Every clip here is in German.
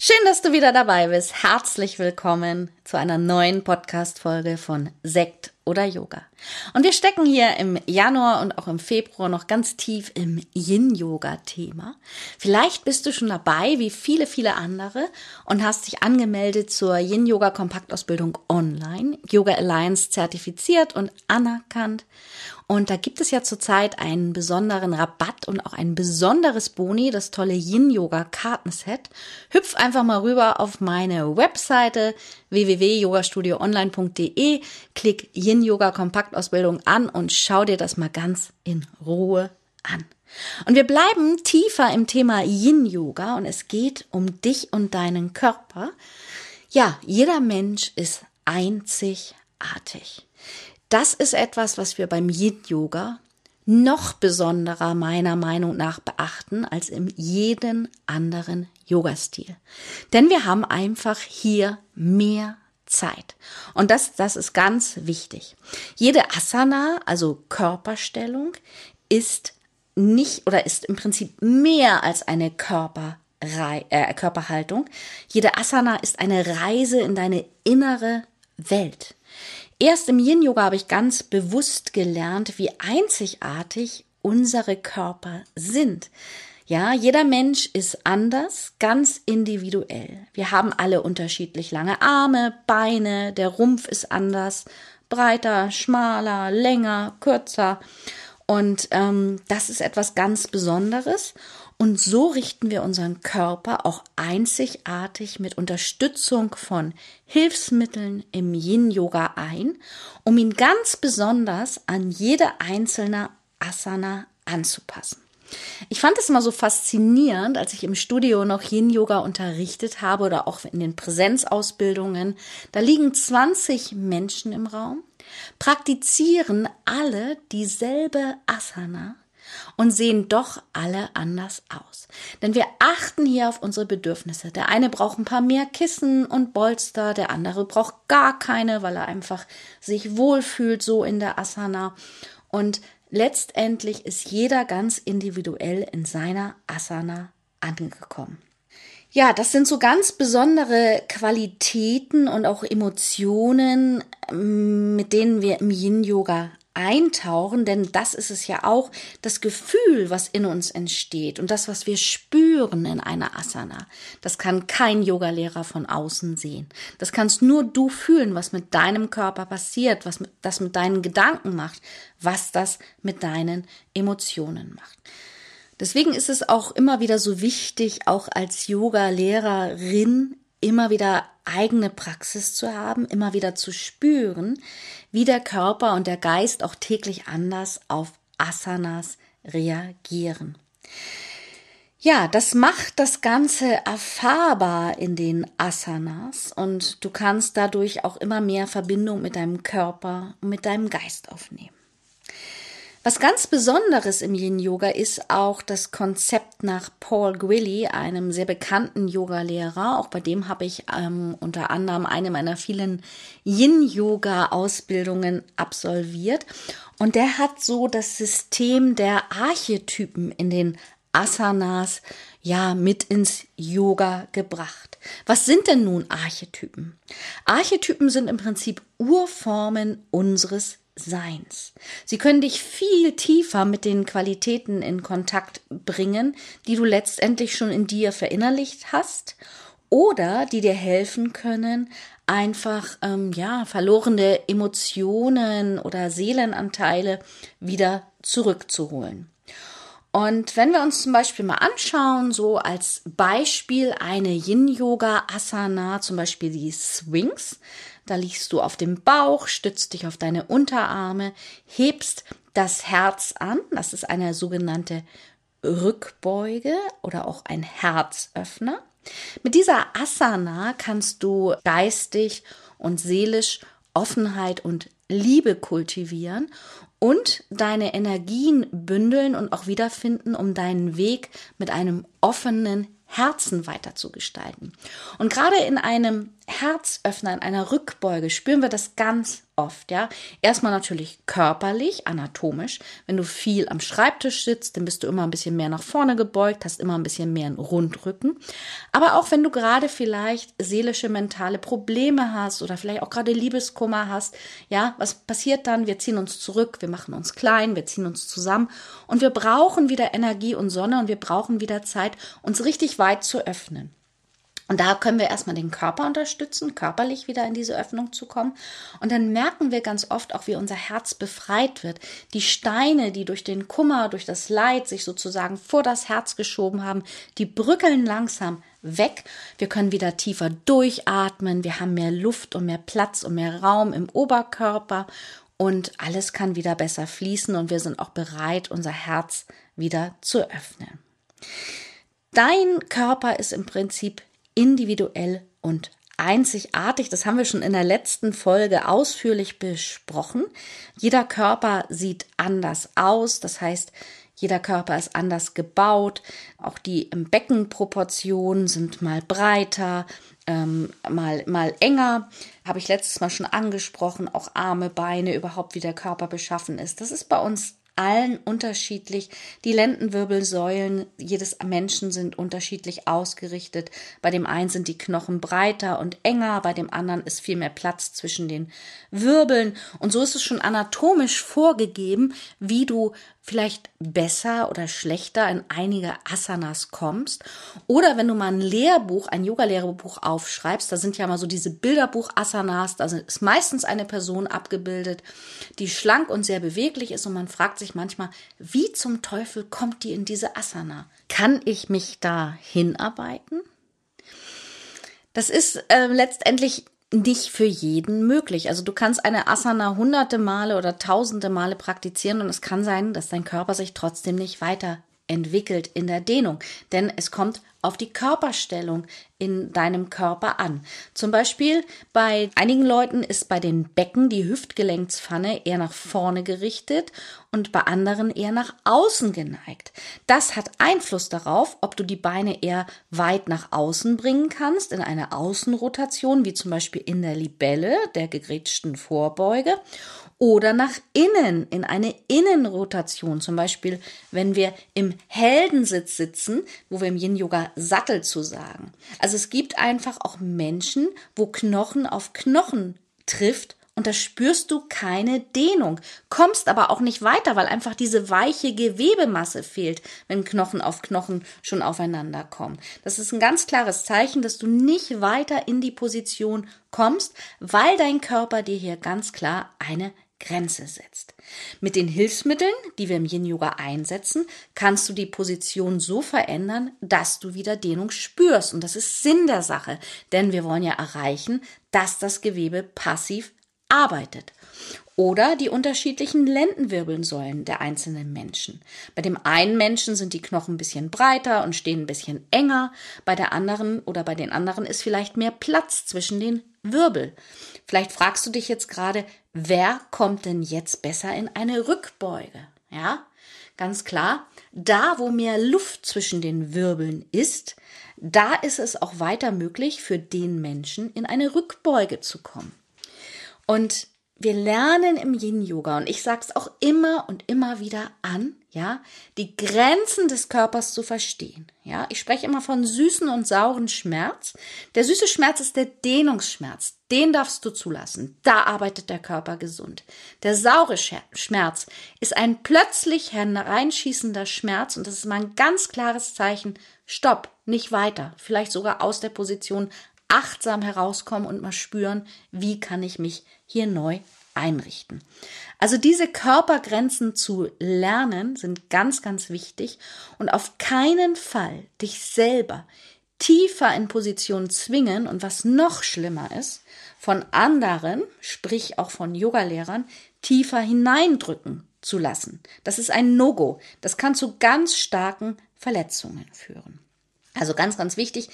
Schön, dass du wieder dabei bist. Herzlich willkommen zu einer neuen Podcast-Folge von Sekt oder Yoga. Und wir stecken hier im Januar und auch im Februar noch ganz tief im Yin-Yoga-Thema. Vielleicht bist du schon dabei, wie viele, viele andere, und hast dich angemeldet zur Yin-Yoga-Kompaktausbildung online, Yoga Alliance zertifiziert und anerkannt. Und da gibt es ja zurzeit einen besonderen Rabatt und auch ein besonderes Boni, das tolle Yin-Yoga-Kartenset. Hüpf einfach mal rüber auf meine Webseite www.yogastudioonline.de, klick Yin-Yoga-Kompaktausbildung an und schau dir das mal ganz in Ruhe an. Und wir bleiben tiefer im Thema Yin-Yoga und es geht um dich und deinen Körper. Ja, jeder Mensch ist einzigartig. Das ist etwas, was wir beim Yin-Yoga noch besonderer meiner Meinung nach beachten als in jeden anderen Yoga-Stil. Denn wir haben einfach hier mehr Zeit. Und das, das ist ganz wichtig. Jede Asana, also Körperstellung, ist nicht oder ist im Prinzip mehr als eine Körper, äh, Körperhaltung. Jede Asana ist eine Reise in deine innere Welt. Erst im Yin-Yoga habe ich ganz bewusst gelernt, wie einzigartig unsere Körper sind. Ja, jeder Mensch ist anders, ganz individuell. Wir haben alle unterschiedlich lange Arme, Beine, der Rumpf ist anders, breiter, schmaler, länger, kürzer. Und ähm, das ist etwas ganz Besonderes. Und so richten wir unseren Körper auch einzigartig mit Unterstützung von Hilfsmitteln im Yin-Yoga ein, um ihn ganz besonders an jede einzelne Asana anzupassen. Ich fand es immer so faszinierend, als ich im Studio noch Yin-Yoga unterrichtet habe oder auch in den Präsenzausbildungen. Da liegen 20 Menschen im Raum, praktizieren alle dieselbe Asana und sehen doch alle anders aus. Denn wir achten hier auf unsere Bedürfnisse. Der eine braucht ein paar mehr Kissen und Bolster, der andere braucht gar keine, weil er einfach sich wohlfühlt so in der Asana. Und letztendlich ist jeder ganz individuell in seiner Asana angekommen. Ja, das sind so ganz besondere Qualitäten und auch Emotionen, mit denen wir im Yin-Yoga eintauchen, denn das ist es ja auch, das Gefühl, was in uns entsteht und das, was wir spüren in einer Asana. Das kann kein Yogalehrer von außen sehen. Das kannst nur du fühlen, was mit deinem Körper passiert, was das mit deinen Gedanken macht, was das mit deinen Emotionen macht. Deswegen ist es auch immer wieder so wichtig, auch als Yoga-Lehrerin immer wieder eigene Praxis zu haben, immer wieder zu spüren, wie der Körper und der Geist auch täglich anders auf Asanas reagieren. Ja, das macht das Ganze erfahrbar in den Asanas und du kannst dadurch auch immer mehr Verbindung mit deinem Körper und mit deinem Geist aufnehmen. Was ganz Besonderes im Yin-Yoga ist auch das Konzept nach Paul Gwilly, einem sehr bekannten Yogalehrer. Auch bei dem habe ich ähm, unter anderem eine meiner vielen Yin-Yoga-Ausbildungen absolviert. Und der hat so das System der Archetypen in den Asanas ja mit ins Yoga gebracht. Was sind denn nun Archetypen? Archetypen sind im Prinzip Urformen unseres Seins. Sie können dich viel tiefer mit den Qualitäten in Kontakt bringen, die du letztendlich schon in dir verinnerlicht hast oder die dir helfen können, einfach ähm, ja verlorene Emotionen oder Seelenanteile wieder zurückzuholen. Und wenn wir uns zum Beispiel mal anschauen, so als Beispiel eine Yin-Yoga-Asana, zum Beispiel die Swings, da liegst du auf dem Bauch, stützt dich auf deine Unterarme, hebst das Herz an. Das ist eine sogenannte Rückbeuge oder auch ein Herzöffner. Mit dieser Asana kannst du geistig und seelisch Offenheit und Liebe kultivieren und deine Energien bündeln und auch wiederfinden, um deinen Weg mit einem offenen Herzen weiter zu gestalten. Und gerade in einem Herzöffner, in einer Rückbeuge spüren wir das ganz oft, ja. Erstmal natürlich körperlich, anatomisch. Wenn du viel am Schreibtisch sitzt, dann bist du immer ein bisschen mehr nach vorne gebeugt, hast immer ein bisschen mehr einen Rundrücken. Aber auch wenn du gerade vielleicht seelische, mentale Probleme hast oder vielleicht auch gerade Liebeskummer hast, ja, was passiert dann? Wir ziehen uns zurück, wir machen uns klein, wir ziehen uns zusammen und wir brauchen wieder Energie und Sonne und wir brauchen wieder Zeit, uns richtig weit zu öffnen. Und da können wir erstmal den Körper unterstützen, körperlich wieder in diese Öffnung zu kommen. Und dann merken wir ganz oft auch, wie unser Herz befreit wird. Die Steine, die durch den Kummer, durch das Leid sich sozusagen vor das Herz geschoben haben, die brückeln langsam weg. Wir können wieder tiefer durchatmen. Wir haben mehr Luft und mehr Platz und mehr Raum im Oberkörper. Und alles kann wieder besser fließen und wir sind auch bereit, unser Herz wieder zu öffnen. Dein Körper ist im Prinzip individuell und einzigartig. Das haben wir schon in der letzten Folge ausführlich besprochen. Jeder Körper sieht anders aus. Das heißt, jeder Körper ist anders gebaut. Auch die Beckenproportionen sind mal breiter, ähm, mal, mal enger. Habe ich letztes Mal schon angesprochen. Auch Arme, Beine, überhaupt wie der Körper beschaffen ist. Das ist bei uns allen unterschiedlich. Die Lendenwirbelsäulen jedes Menschen sind unterschiedlich ausgerichtet. Bei dem einen sind die Knochen breiter und enger, bei dem anderen ist viel mehr Platz zwischen den Wirbeln. Und so ist es schon anatomisch vorgegeben, wie du vielleicht besser oder schlechter in einige Asanas kommst. Oder wenn du mal ein Lehrbuch, ein Yoga-Lehrbuch aufschreibst, da sind ja mal so diese Bilderbuch-Asanas, da ist meistens eine Person abgebildet, die schlank und sehr beweglich ist und man fragt sich manchmal, wie zum Teufel kommt die in diese Asana? Kann ich mich da hinarbeiten? Das ist äh, letztendlich nicht für jeden möglich. Also du kannst eine Asana hunderte Male oder tausende Male praktizieren und es kann sein, dass dein Körper sich trotzdem nicht weiterentwickelt in der Dehnung, denn es kommt auf die Körperstellung in deinem Körper an. Zum Beispiel bei einigen Leuten ist bei den Becken die Hüftgelenkspfanne eher nach vorne gerichtet und bei anderen eher nach außen geneigt. Das hat Einfluss darauf, ob du die Beine eher weit nach außen bringen kannst in eine Außenrotation, wie zum Beispiel in der Libelle, der gegrätschten Vorbeuge, oder nach innen in eine Innenrotation. Zum Beispiel, wenn wir im Heldensitz sitzen, wo wir im Yin Sattel zu sagen. Also es gibt einfach auch Menschen, wo Knochen auf Knochen trifft und da spürst du keine Dehnung, kommst aber auch nicht weiter, weil einfach diese weiche Gewebemasse fehlt, wenn Knochen auf Knochen schon aufeinander kommen. Das ist ein ganz klares Zeichen, dass du nicht weiter in die Position kommst, weil dein Körper dir hier ganz klar eine Grenze setzt. Mit den Hilfsmitteln, die wir im Yin Yoga einsetzen, kannst du die Position so verändern, dass du wieder Dehnung spürst. Und das ist Sinn der Sache, denn wir wollen ja erreichen, dass das Gewebe passiv arbeitet. Oder die unterschiedlichen Lendenwirbelsäulen der einzelnen Menschen. Bei dem einen Menschen sind die Knochen ein bisschen breiter und stehen ein bisschen enger, bei der anderen oder bei den anderen ist vielleicht mehr Platz zwischen den Wirbel. Vielleicht fragst du dich jetzt gerade, wer kommt denn jetzt besser in eine Rückbeuge? Ja, ganz klar, da wo mehr Luft zwischen den Wirbeln ist, da ist es auch weiter möglich für den Menschen in eine Rückbeuge zu kommen. Und wir lernen im Yin Yoga und ich sage es auch immer und immer wieder an, ja, die Grenzen des Körpers zu verstehen. Ja, ich spreche immer von süßen und sauren Schmerz. Der süße Schmerz ist der Dehnungsschmerz. Den darfst du zulassen. Da arbeitet der Körper gesund. Der saure Schmerz ist ein plötzlich hereinschießender Schmerz und das ist mal ein ganz klares Zeichen. Stopp, nicht weiter. Vielleicht sogar aus der Position achtsam herauskommen und mal spüren, wie kann ich mich hier neu einrichten. Also diese Körpergrenzen zu lernen sind ganz, ganz wichtig und auf keinen Fall dich selber tiefer in Position zwingen und was noch schlimmer ist, von anderen, sprich auch von Yogalehrern, tiefer hineindrücken zu lassen. Das ist ein No-Go. Das kann zu ganz starken Verletzungen führen. Also ganz, ganz wichtig,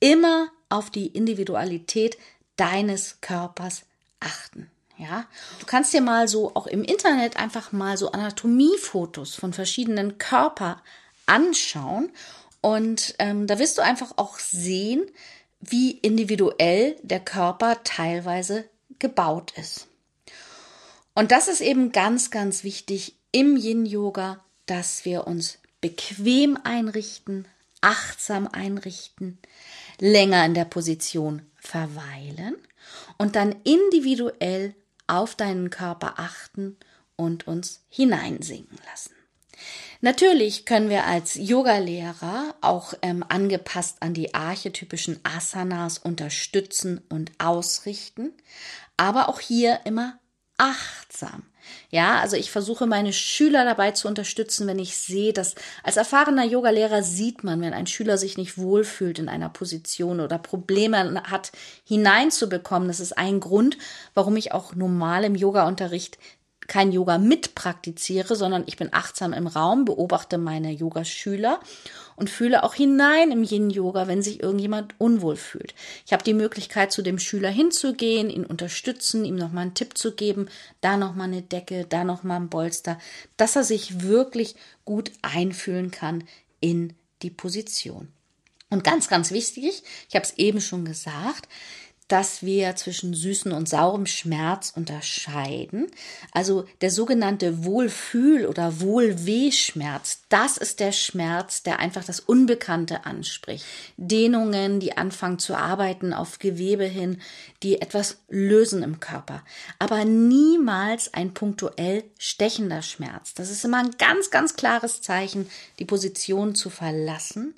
immer auf die Individualität deines Körpers achten. Ja, du kannst dir mal so auch im Internet einfach mal so Anatomiefotos von verschiedenen Körper anschauen und ähm, da wirst du einfach auch sehen, wie individuell der Körper teilweise gebaut ist. Und das ist eben ganz, ganz wichtig im Yin-Yoga, dass wir uns bequem einrichten, achtsam einrichten, länger in der Position verweilen und dann individuell auf deinen Körper achten und uns hineinsinken lassen. Natürlich können wir als Yogalehrer auch ähm, angepasst an die archetypischen Asanas unterstützen und ausrichten, aber auch hier immer achtsam. Ja, also ich versuche meine Schüler dabei zu unterstützen, wenn ich sehe, dass als erfahrener Yogalehrer sieht man, wenn ein Schüler sich nicht wohlfühlt in einer Position oder Probleme hat hineinzubekommen. Das ist ein Grund, warum ich auch normal im Yoga-Unterricht kein Yoga mitpraktiziere, sondern ich bin achtsam im Raum, beobachte meine Yogaschüler und fühle auch hinein im Yin-Yoga, wenn sich irgendjemand unwohl fühlt. Ich habe die Möglichkeit, zu dem Schüler hinzugehen, ihn unterstützen, ihm nochmal einen Tipp zu geben, da nochmal eine Decke, da nochmal ein Bolster, dass er sich wirklich gut einfühlen kann in die Position. Und ganz, ganz wichtig, ich habe es eben schon gesagt, dass wir zwischen süßen und saurem Schmerz unterscheiden. Also der sogenannte Wohlfühl- oder Wohlwehschmerz, das ist der Schmerz, der einfach das Unbekannte anspricht. Dehnungen, die anfangen zu arbeiten auf Gewebe hin, die etwas lösen im Körper. Aber niemals ein punktuell stechender Schmerz. Das ist immer ein ganz, ganz klares Zeichen, die Position zu verlassen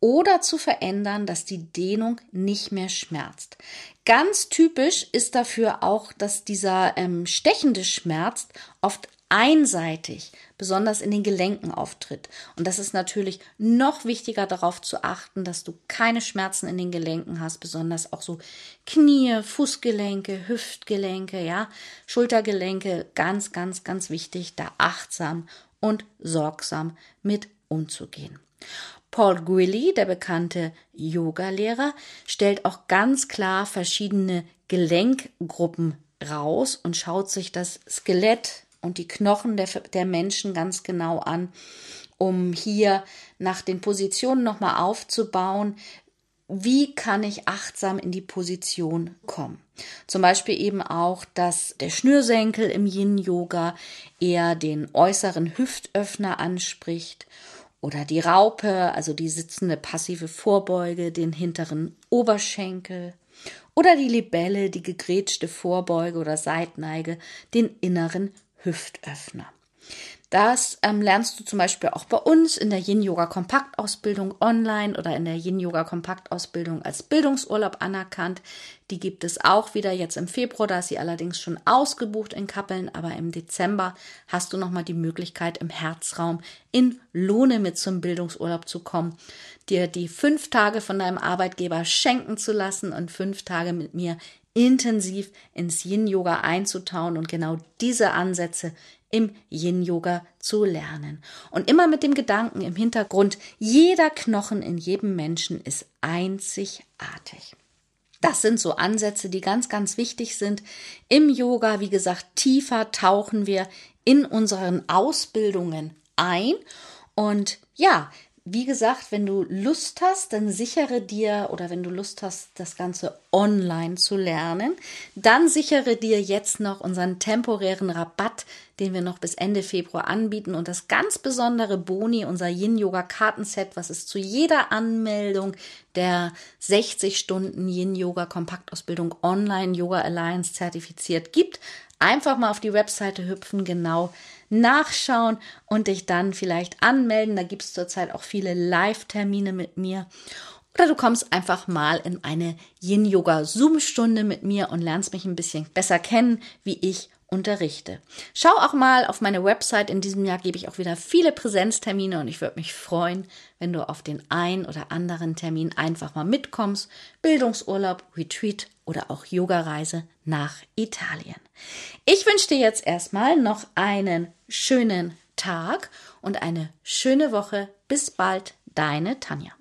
oder zu verändern, dass die Dehnung nicht mehr schmerzt. Ganz typisch ist dafür auch, dass dieser ähm, stechende Schmerz oft einseitig, besonders in den Gelenken auftritt. Und das ist natürlich noch wichtiger darauf zu achten, dass du keine Schmerzen in den Gelenken hast, besonders auch so Knie, Fußgelenke, Hüftgelenke, ja, Schultergelenke, ganz, ganz, ganz wichtig, da achtsam und sorgsam mit umzugehen. Paul Gwilly, der bekannte Yogalehrer, stellt auch ganz klar verschiedene Gelenkgruppen raus und schaut sich das Skelett und die Knochen der, der Menschen ganz genau an, um hier nach den Positionen nochmal aufzubauen, wie kann ich achtsam in die Position kommen. Zum Beispiel eben auch, dass der Schnürsenkel im Yin-Yoga eher den äußeren Hüftöffner anspricht oder die Raupe, also die sitzende passive Vorbeuge, den hinteren Oberschenkel. Oder die Libelle, die gegrätschte Vorbeuge oder Seitneige, den inneren Hüftöffner. Das ähm, lernst du zum Beispiel auch bei uns in der Yin-Yoga-Kompaktausbildung online oder in der Yin-Yoga-Kompaktausbildung als Bildungsurlaub anerkannt. Die gibt es auch wieder jetzt im Februar, da ist sie allerdings schon ausgebucht in Kappeln, aber im Dezember hast du nochmal die Möglichkeit, im Herzraum in Lohne mit zum Bildungsurlaub zu kommen, dir die fünf Tage von deinem Arbeitgeber schenken zu lassen und fünf Tage mit mir intensiv ins Yin-Yoga einzutauen. Und genau diese Ansätze im Yin-Yoga zu lernen. Und immer mit dem Gedanken im Hintergrund, jeder Knochen in jedem Menschen ist einzigartig. Das sind so Ansätze, die ganz, ganz wichtig sind. Im Yoga, wie gesagt, tiefer tauchen wir in unseren Ausbildungen ein. Und ja, wie gesagt, wenn du Lust hast, dann sichere dir oder wenn du Lust hast, das Ganze online zu lernen, dann sichere dir jetzt noch unseren temporären Rabatt, den wir noch bis Ende Februar anbieten und das ganz besondere Boni, unser Yin Yoga Kartenset, was es zu jeder Anmeldung der 60 Stunden Yin Yoga Kompaktausbildung Online Yoga Alliance zertifiziert gibt. Einfach mal auf die Webseite hüpfen, genau nachschauen und dich dann vielleicht anmelden. Da gibt es zurzeit auch viele Live-Termine mit mir. Oder du kommst einfach mal in eine Yin-Yoga-Zoom-Stunde mit mir und lernst mich ein bisschen besser kennen, wie ich unterrichte. Schau auch mal auf meine Website. In diesem Jahr gebe ich auch wieder viele Präsenztermine und ich würde mich freuen, wenn du auf den ein oder anderen Termin einfach mal mitkommst. Bildungsurlaub, Retreat oder auch Yogareise nach Italien. Ich wünsche dir jetzt erstmal noch einen schönen Tag und eine schöne Woche. Bis bald, deine Tanja.